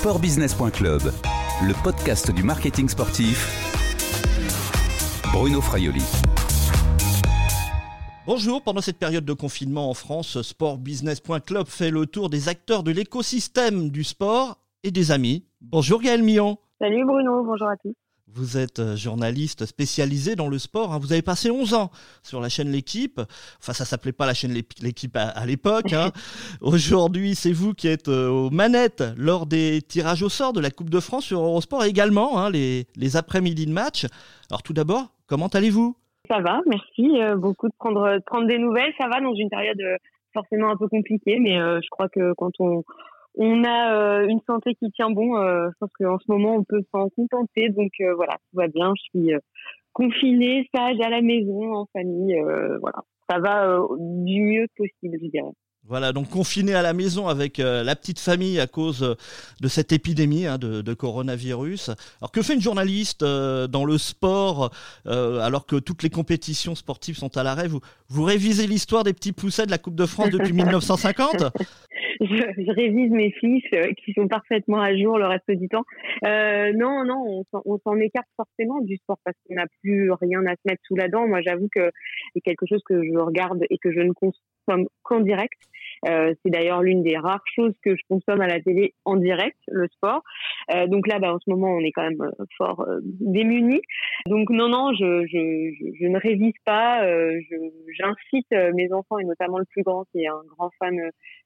Sportbusiness.club, le podcast du marketing sportif. Bruno Fraioli. Bonjour, pendant cette période de confinement en France, Sportbusiness.club fait le tour des acteurs de l'écosystème du sport et des amis. Bonjour Gaël Millon. Salut Bruno, bonjour à tous. Vous êtes euh, journaliste spécialisé dans le sport. Hein. Vous avez passé 11 ans sur la chaîne L'équipe. Enfin, ça s'appelait pas la chaîne L'équipe à, l'époque. Hein. Aujourd'hui, c'est vous qui êtes euh, aux manettes lors des tirages au sort de la Coupe de France sur Eurosport et également hein, les, les après-midi de match. Alors tout d'abord, comment allez-vous? Ça va, merci. Euh, beaucoup de prendre, prendre des nouvelles. Ça va dans une période forcément un peu compliquée, mais je crois que quand on on a euh, une santé qui tient bon. Euh, je pense qu'en ce moment, on peut s'en contenter. Donc euh, voilà, tout va bien. Je suis confinée, sage, à la maison, en famille. voilà, ça va du mieux possible, je dirais. Voilà, donc confiné à la maison avec la petite famille à cause de cette épidémie hein, de, coronavirus. Alors que fait une journaliste dans le sport alors que toutes les compétitions sportives sont à l'arrêt? Vous, vous révisez l'histoire des petits poussets de la Coupe de France depuis 1950 je, révise mes fiches euh, qui sont parfaitement à jour le reste du temps. Euh, non, non, on s'en écarte forcément du sport parce qu'on n'a plus rien à se mettre sous la dent. Moi, j'avoue que c'est quelque chose que je regarde et que je ne consomme qu'en direct. Euh, c'est d'ailleurs l'une des rares choses que je consomme à la télé en direct, le sport. Euh, donc là, bah, en ce moment, on est quand même euh, fort euh, démunis. Donc non, non, je, je, je, ne révise pas. J'incite mes enfants et notamment le plus grand, qui est un grand fan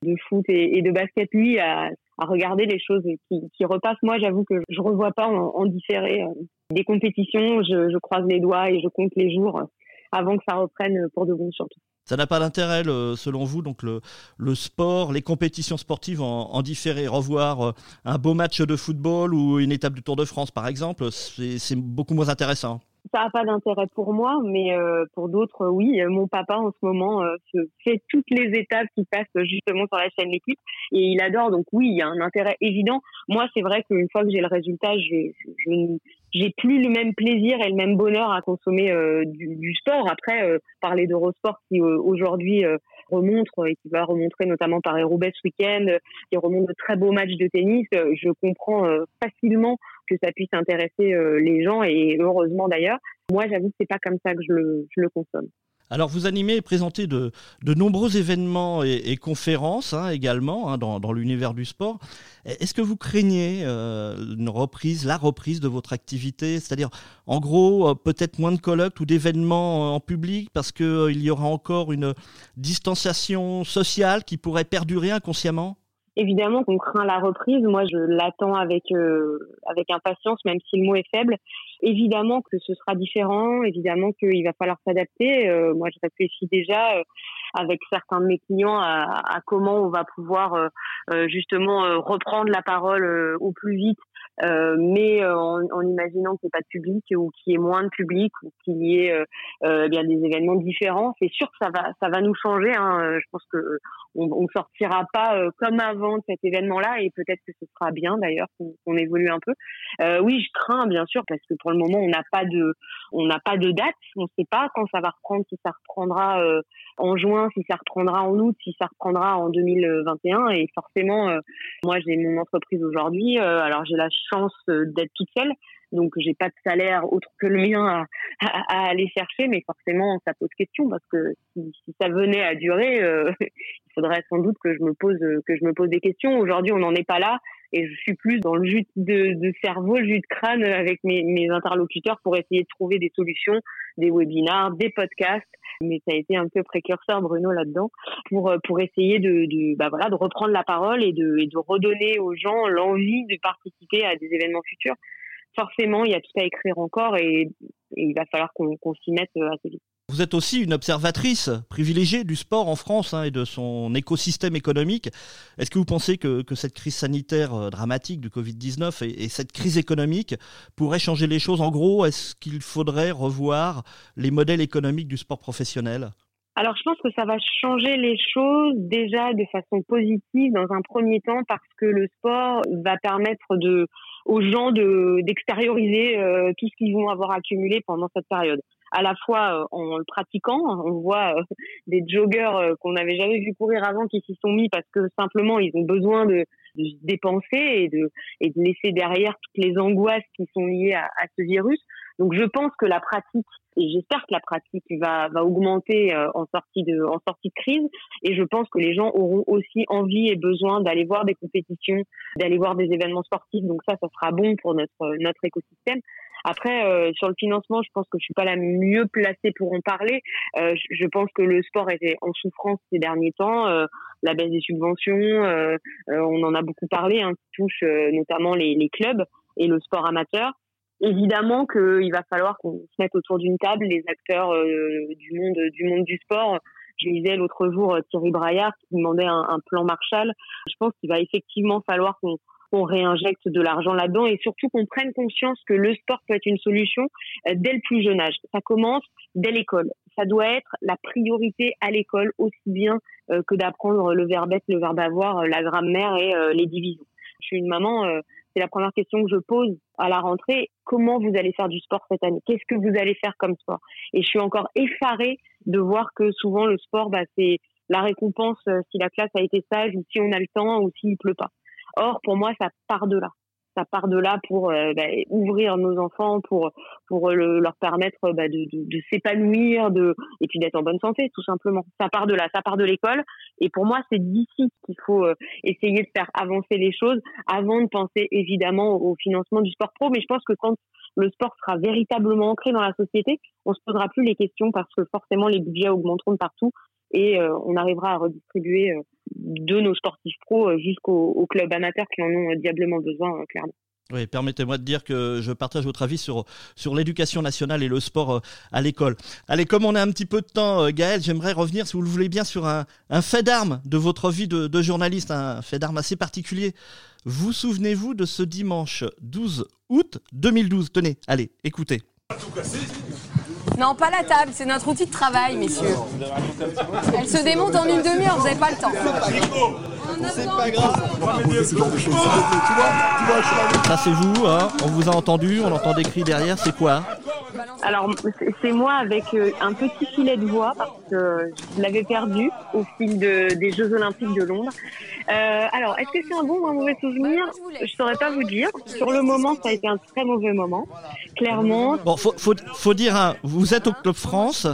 de foot et, et de basket, lui, à, à, regarder les choses qui, qui repassent. Moi, j'avoue que je revois pas en, en différé des compétitions. Je, je croise les doigts et je compte les jours avant que ça reprenne pour de bon surtout. Ça n'a pas d'intérêt, selon vous, donc le, sport, les compétitions sportives en, différé, revoir euh, un beau match de football ou une étape du Tour de France, par exemple, c'est beaucoup moins intéressant. Ça n'a pas d'intérêt pour moi, mais euh, pour d'autres, oui. Mon papa, en ce moment, euh, fait toutes les étapes qui passent justement sur la chaîne L'équipe et il adore. Donc oui, il y a un intérêt évident. Moi, c'est vrai qu'une fois que j'ai le résultat, je, je, j'ai plus le même plaisir et le même bonheur à consommer euh, du, du, sport. Après, euh, parler d'Eurosport qui euh, aujourd'hui remontre et qui va remontrer notamment par Roubaix ce week-end, qui remonte de très beaux matchs de tennis, je comprends facilement que ça puisse intéresser les gens et heureusement d'ailleurs. Moi, j'avoue que c'est pas comme ça que je le, je le consomme. Alors vous animez et présentez de, de nombreux événements et, conférences hein, également hein, dans, dans l'univers du sport. Est-ce que vous craignez euh, une reprise, la reprise de votre activité? C'est-à-dire en gros euh, peut-être moins de colloques ou d'événements euh, en public parce qu'il y aura encore une distanciation sociale qui pourrait perdurer inconsciemment? Évidemment qu'on craint la reprise. Moi, je l'attends avec euh, avec impatience, même si le mot est faible. Évidemment que ce sera différent. Évidemment qu'il va falloir s'adapter. Euh, moi, je réfléchis déjà euh, avec certains de mes clients à, comment on va pouvoir euh, justement reprendre la parole au plus vite euh, mais euh, en, en, imaginant qu'il n'y ait pas de public ou qu'il y ait moins de public ou qu'il y ait euh, euh bien des événements différents, c'est sûr que ça va, ça va nous changer. Hein. Je pense que on, on sortira pas comme avant de cet événement-là et peut-être que ce sera bien d'ailleurs qu'on évolue un peu. Euh, oui, je crains bien sûr parce que pour le moment on n'a pas de, on n'a pas de date, on ne sait pas quand ça va reprendre, si ça reprendra en juin, si ça reprendra en août, si ça reprendra en 2021 et forcément, moi j'ai mon entreprise aujourd'hui, alors j'ai la chance euh, d'être toute seule. Donc, j'ai pas de salaire autre que le mien à, aller chercher, mais forcément, ça pose question parce que si, ça venait à durer, euh, il faudrait sans doute que je me pose que je me pose des questions. Aujourd'hui, on n'en est pas là et je suis plus dans le jus de, de cerveau, le jus de crâne avec mes, mes, interlocuteurs pour essayer de trouver des solutions, des webinars, des podcasts. Mais ça a été un peu précurseur, Bruno, là-dedans, pour, pour essayer de, bah voilà, de reprendre la parole et de, de redonner aux gens l'envie de participer à des événements futurs. Forcément, il y a tout à écrire encore et, il va falloir qu'on s'y mette euh, assez vite. Vous êtes aussi une observatrice privilégiée du sport en France hein, et de son écosystème économique. Est-ce que vous pensez que, cette crise sanitaire euh, dramatique du Covid-19 et, et, cette crise économique pourraient changer les choses? En gros, est-ce qu'il faudrait revoir les modèles économiques du sport professionnel? Alors, je pense que ça va changer les choses déjà de façon positive dans un premier temps parce que le sport va permettre aux gens de, d'extérioriser euh, tout ce qu'ils vont avoir accumulé pendant cette période à la fois euh, en le pratiquant. On voit euh, des joggers euh, qu'on n'avait jamais vu courir avant qui s'y sont mis parce que simplement ils ont besoin de de se dépenser et de, et de laisser derrière toutes les angoisses qui sont liées à, à ce virus. Donc je pense que la pratique et j'espère que la pratique va, va augmenter en sortie de en sortie de crise et je pense que les gens auront aussi envie et besoin d'aller voir des compétitions, d'aller voir des événements sportifs. Donc ça, ça sera bon pour notre notre écosystème. Après, euh, sur le financement, je pense que je suis pas la mieux placée pour en parler. Euh, je pense que le sport était en souffrance ces derniers temps. Euh, la baisse des subventions, on en a beaucoup parlé, hein, qui touche notamment les, les clubs et le sport amateur évidemment qu'il va falloir qu'on se mette autour d'une table les acteurs du monde du monde du sport. Je lisais l'autre jour Thierry Braillard qui demandait un, un, plan Marshall. Je pense qu'il va effectivement falloir qu'on qu'on réinjecte de l'argent là-dedans et surtout qu'on prenne conscience que le sport peut être une solution euh, dès le plus jeune âge. Ça commence dès l'école. Ça doit être la priorité à l'école aussi bien euh, que d'apprendre le verbe être, le verbe avoir, euh, la grammaire et les divisions. Je suis une maman, c'est la première question que je pose à la rentrée. Comment vous allez faire du sport cette année? Qu'est-ce que vous allez faire comme sport? Et je suis encore effarée de voir que souvent le sport, bah, c'est la récompense si la classe a été sage ou si on a le temps ou s'il pleut pas. Or, pour moi, ça part de là. Ça part de là pour euh, bah, ouvrir nos enfants, pour pour leur permettre bah, de, de, de s'épanouir, de et puis d'être en bonne santé, tout simplement. Ça part de là, ça part de l'école. Et pour moi, c'est d'ici qu'il faut euh, essayer de faire avancer les choses, avant de penser évidemment au financement du sport pro. Mais je pense que quand le sport sera véritablement ancré dans la société, on se posera plus les questions parce que forcément les budgets augmenteront de partout et euh, on arrivera à redistribuer euh, de nos sportifs pros euh, jusqu'aux clubs amateurs qui en ont diablement besoin, clairement. Oui, permettez-moi de dire que je partage votre avis sur, sur l'éducation nationale et le sport à l'école. Allez, comme on a un petit peu de temps, Gaël, j'aimerais revenir, si vous le voulez bien, sur un, un fait d'armes de votre vie de, de journaliste, un fait d'armes assez particulier. Vous souvenez-vous de ce dimanche 12 août 2012 Tenez, allez, écoutez. Non, pas la table, c'est notre outil de travail, messieurs. Elle se démonte en une demi-heure, vous n'avez pas le temps. C'est pas grave. Ça c'est vous, hein on vous a entendu, on entend des cris derrière, c'est quoi alors, c'est moi avec euh, un petit filet de voix parce que je l'avais perdu au fil de, des Jeux Olympiques de Londres. Euh, alors, est-ce que c'est un bon ou un mauvais souvenir Je saurais pas vous dire. Sur le moment, ça a été un très mauvais moment, clairement. Bon, faut, faut, faut dire, hein, vous êtes au Club France,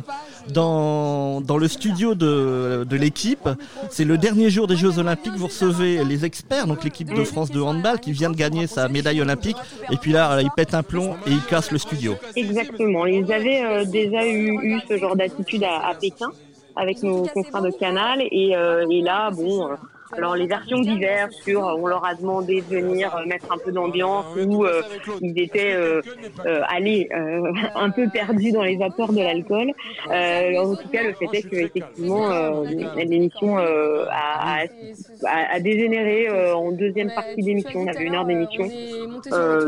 dans, dans le studio de, de l'équipe. C'est le dernier jour des Jeux Olympiques. Vous recevez les experts, donc l'équipe de France de handball qui vient de gagner sa médaille olympique. Et puis là, il pète un plomb et il casse le studio. Exactement. Ils avaient euh, déjà eu, ce genre d'attitude à, Pékin avec nos confrères de Canal et, euh, et là, bon euh, alors les versions diverses sur on leur a demandé de venir euh, mettre un peu d'ambiance ou euh, ils étaient euh, allés un peu perdus dans les vapeurs de l'alcool. en tout cas, le fait est que effectivement l'émission a, a, dégénéré en deuxième partie d'émission. On avait une heure d'émission.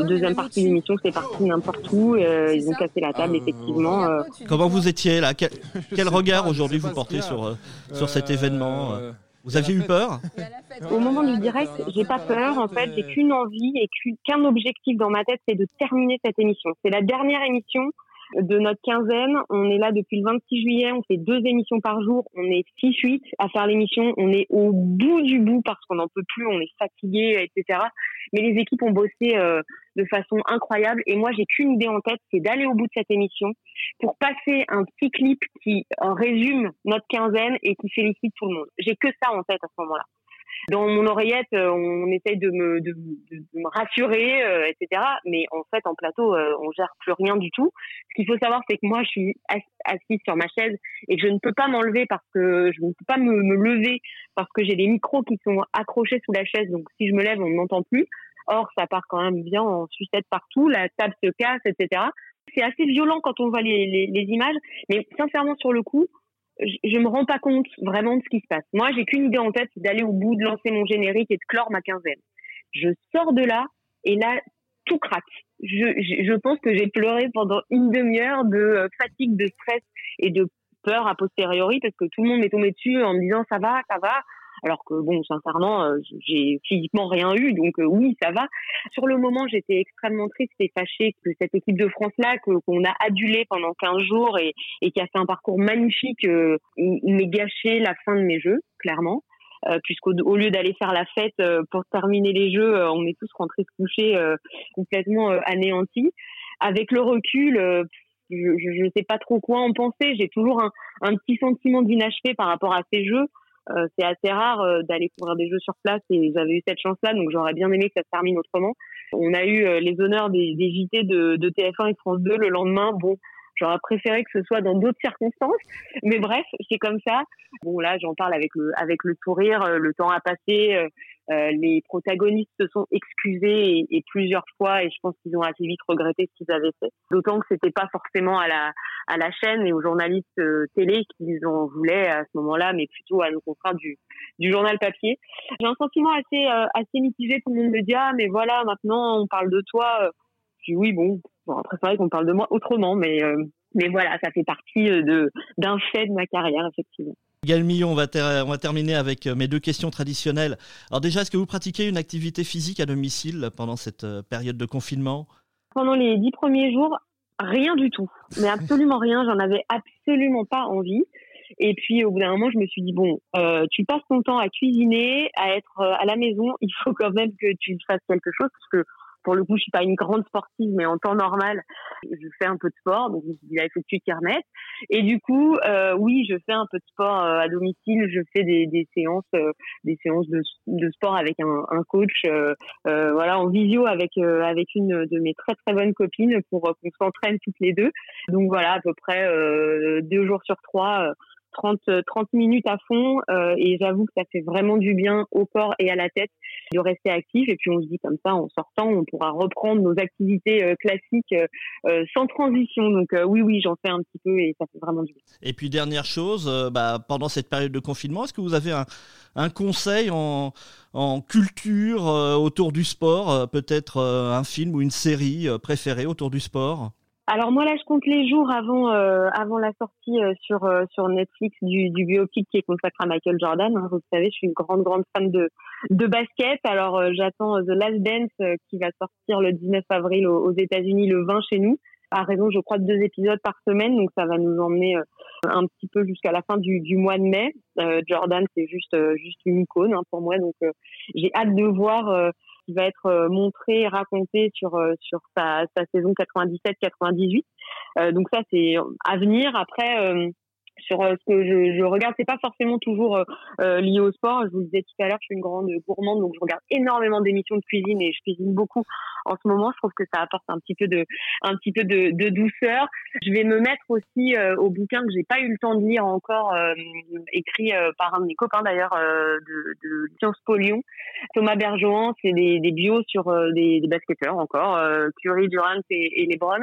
deuxième partie d'émission, c'est parti n'importe où. ils ont cassé la table effectivement. Comment vous étiez là? Quel, quel regard aujourd'hui vous portez sur sur cet événement vous aviez eu peur Au moment du direct, j'ai pas peur. En fait, j'ai qu'une envie et qu'un objectif dans ma tête, c'est de terminer cette émission. C'est la dernière émission de notre quinzaine. On est là depuis le 26 juillet. On fait deux émissions par jour. On est 6-8 à faire l'émission. On est au bout du bout parce qu'on n'en peut plus. On est fatigué, etc. Mais les équipes ont bossé euh, de façon incroyable. Et moi, j'ai qu'une idée en tête, c'est d'aller au bout de cette émission pour passer un petit clip qui euh, résume notre quinzaine et qui félicite tout le monde. J'ai que ça en tête à ce moment-là. Dans mon oreillette, euh, on essaye de me, de, me rassurer, euh, etc. Mais en fait, en plateau, on gère plus rien du tout. Ce qu'il faut savoir, c'est que moi, je suis assise sur ma chaise et je ne peux pas m'enlever parce que je ne peux pas me, me lever parce que j'ai des micros qui sont accrochés sous la chaise. Donc, si je me lève, on ne m'entend plus. Or, ça part quand même bien en sucette partout, la table se casse, etc. C'est assez violent quand on voit les, les, les, images, mais sincèrement, sur le coup, je, me rends pas compte vraiment de ce qui se passe. Moi, j'ai qu'une idée en tête, c'est d'aller au bout, de lancer mon générique et de clore ma quinzaine. Je sors de là, et là, tout craque. Je, je, je pense que j'ai pleuré pendant une demi-heure de euh, fatigue, de stress et de peur a posteriori parce que tout le monde m'est tombé dessus en me disant ça va, ça va alors que bon, sincèrement, euh, j'ai physiquement rien eu, donc euh, oui, ça va. Sur le moment, j'étais extrêmement triste et fâchée que cette équipe de France-là, qu'on a adulé pendant 15 jours et, et qui a fait un parcours magnifique, euh, m'ait gâché la fin de mes jeux, clairement. puisqu'au au lieu d'aller faire la fête pour terminer les jeux, on est tous rentrés se coucher complètement anéantis. Avec le recul, je ne sais pas trop quoi en penser. J'ai toujours un, un petit sentiment d'inachevé par rapport à ces jeux. Euh, c'est assez rare euh, d'aller couvrir des jeux sur place et j'avais eu cette chance-là, donc j'aurais bien aimé que ça se termine autrement. On a eu euh, les honneurs des, des JT de, de, TF1 et France 2 le lendemain. Bon, j'aurais préféré que ce soit dans d'autres circonstances, mais bref, c'est comme ça. Bon là, j'en parle avec le avec le sourire. Le temps a passé. Euh, les protagonistes se sont excusés et, plusieurs fois, et je pense qu'ils ont assez vite regretté ce qu'ils avaient fait. D'autant que c'était pas forcément à la à la chaîne et aux journalistes euh, télé qu'ils en voulaient à ce moment-là, mais plutôt à nos confrères du du journal papier. J'ai un sentiment assez euh, assez mitigé. Tout le monde me dit ah mais voilà maintenant on parle de toi. Dis oui bon, bon après c'est vrai qu'on parle de moi autrement, mais mais voilà ça fait partie de d'un fait de ma carrière effectivement. Va, on va terminer avec euh, mes deux questions traditionnelles. Alors déjà, est-ce que vous pratiquez une activité physique à domicile pendant cette euh, période de confinement? Pendant les dix premiers jours, rien du tout. Mais absolument rien. J'en avais absolument pas envie. Et puis au bout d'un moment, je me suis dit bon, euh, tu passes ton temps à cuisiner, à être à la maison. Il faut quand même que tu fasses quelque chose parce que pour le coup, je suis pas une grande sportive, mais en temps normal, je fais un peu de sport. Donc, il a effectué Kermesse. Et du coup, euh, oui, je fais un peu de sport euh, à domicile. Je fais des, des séances, euh, des séances de, de, sport avec un, un coach, euh, euh, voilà, en visio avec avec une de mes très très bonnes copines pour qu'on s'entraîne toutes les deux. Donc voilà, à peu près deux jours sur trois 30, 30 minutes à fond euh, et j'avoue que ça fait vraiment du bien au corps et à la tête de rester actif. Et puis on se dit comme ça en sortant on pourra reprendre nos activités euh, classiques euh, sans transition. Donc oui oui j'en fais un petit peu et ça fait vraiment du bien. Et puis dernière chose bah, pendant cette période de confinement est-ce que vous avez un, conseil en culture autour du sport peut-être un film ou une série préférée autour du sport? Alors moi là, je compte les jours avant euh, avant la sortie euh, sur euh, sur Netflix du, du biopic qui est consacré à Michael Jordan. Vous savez, je suis une grande grande fan de de basket. Alors j'attends The Last Dance qui va sortir le 19 avril aux, aux États-Unis, le 20 chez nous. À raison, je crois, de deux épisodes par semaine, donc ça va nous emmener un petit peu jusqu'à la fin du, du mois de mai. Jordan, c'est juste juste une icône hein, pour moi, donc j'ai hâte de voir qui va être euh, montré, raconté sur euh, sur sa, sa saison 97-98. Euh, donc ça c'est à venir. Après sur ce que je, je regarde, c'est pas forcément toujours euh, lié au sport. Je vous le disais tout à l'heure, je suis une grande gourmande, donc je regarde énormément d'émissions de cuisine et je cuisine beaucoup en ce moment. Je trouve que ça apporte un petit peu de, un petit peu de, de douceur. Je vais me mettre aussi au bouquin que j'ai pas eu le temps de lire encore, écrit par un de mes copains d'ailleurs de, de Sciences Po Lyon, Thomas Bergeron. C'est des, des bios sur des, des basketteurs encore, Curry, Durant et, et LeBron.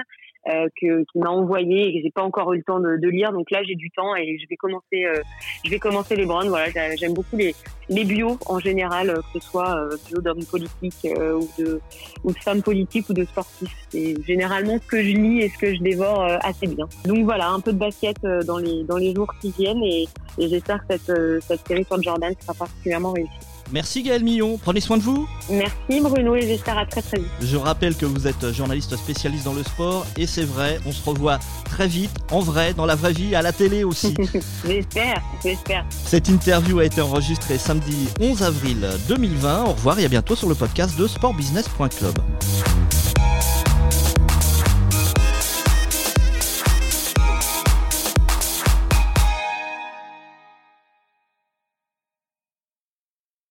Euh, que qui m'a envoyé et que j'ai pas encore eu le temps de, de lire. Donc là, j'ai du temps et je vais commencer, euh, je vais commencer les Browns. Voilà, j'aime beaucoup les les bios en général, euh, que ce soit euh, bio d'hommes politiques ou de ou de femmes politiques ou de sportifs. C'est généralement ce que je lis et ce que je dévore assez bien. Donc voilà, un peu de basket dans les dans les jours qui viennent et, et j'espère que cette cette série sur Jordan sera particulièrement réussie. Merci Gaël Millon, prenez soin de vous. Merci Bruno et j'espère à très très vite. Je rappelle que vous êtes journaliste spécialiste dans le sport et c'est vrai, on se revoit très vite, en vrai, dans la vraie vie, à la télé aussi. j'espère, j'espère. Cette interview a été enregistrée samedi 11 avril 2020. Au revoir et à bientôt sur le podcast de sportbusiness.club.